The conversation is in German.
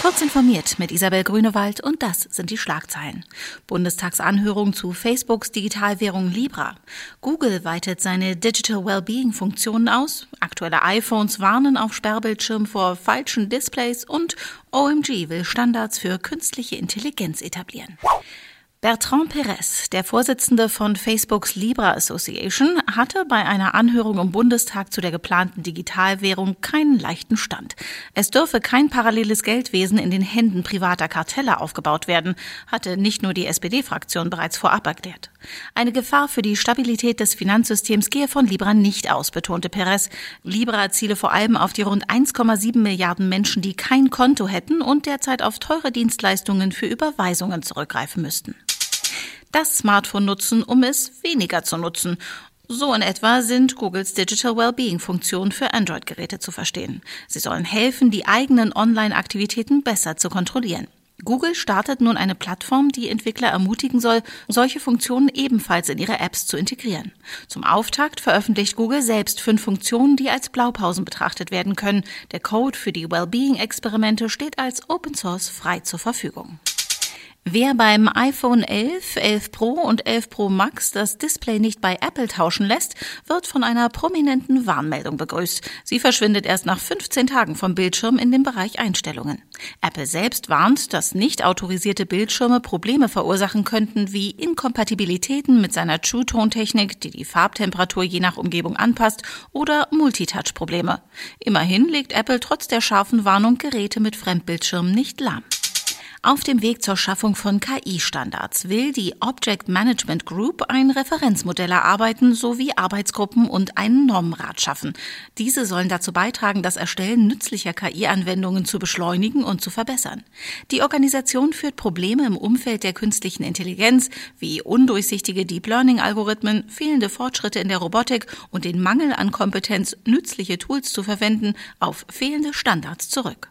Kurz informiert mit Isabel Grünewald und das sind die Schlagzeilen. Bundestagsanhörung zu Facebooks Digitalwährung Libra. Google weitet seine Digital Wellbeing Funktionen aus. Aktuelle iPhones warnen auf Sperrbildschirm vor falschen Displays und OMG will Standards für künstliche Intelligenz etablieren. Bertrand Perez, der Vorsitzende von Facebooks Libra Association, hatte bei einer Anhörung im Bundestag zu der geplanten Digitalwährung keinen leichten Stand. Es dürfe kein paralleles Geldwesen in den Händen privater Kartelle aufgebaut werden, hatte nicht nur die SPD-Fraktion bereits vorab erklärt. Eine Gefahr für die Stabilität des Finanzsystems gehe von Libra nicht aus, betonte Perez. Libra ziele vor allem auf die rund 1,7 Milliarden Menschen, die kein Konto hätten und derzeit auf teure Dienstleistungen für Überweisungen zurückgreifen müssten das Smartphone nutzen, um es weniger zu nutzen. So in etwa sind Googles Digital Wellbeing Funktionen für Android-Geräte zu verstehen. Sie sollen helfen, die eigenen Online-Aktivitäten besser zu kontrollieren. Google startet nun eine Plattform, die Entwickler ermutigen soll, solche Funktionen ebenfalls in ihre Apps zu integrieren. Zum Auftakt veröffentlicht Google selbst fünf Funktionen, die als Blaupausen betrachtet werden können. Der Code für die Wellbeing-Experimente steht als Open Source frei zur Verfügung. Wer beim iPhone 11, 11 Pro und 11 Pro Max das Display nicht bei Apple tauschen lässt, wird von einer prominenten Warnmeldung begrüßt. Sie verschwindet erst nach 15 Tagen vom Bildschirm in dem Bereich Einstellungen. Apple selbst warnt, dass nicht autorisierte Bildschirme Probleme verursachen könnten wie Inkompatibilitäten mit seiner True Tone Technik, die die Farbtemperatur je nach Umgebung anpasst, oder Multitouch Probleme. Immerhin legt Apple trotz der scharfen Warnung Geräte mit Fremdbildschirmen nicht lahm. Auf dem Weg zur Schaffung von KI-Standards will die Object Management Group ein Referenzmodell erarbeiten sowie Arbeitsgruppen und einen Normenrat schaffen. Diese sollen dazu beitragen, das Erstellen nützlicher KI-Anwendungen zu beschleunigen und zu verbessern. Die Organisation führt Probleme im Umfeld der künstlichen Intelligenz wie undurchsichtige Deep Learning-Algorithmen, fehlende Fortschritte in der Robotik und den Mangel an Kompetenz, nützliche Tools zu verwenden, auf fehlende Standards zurück.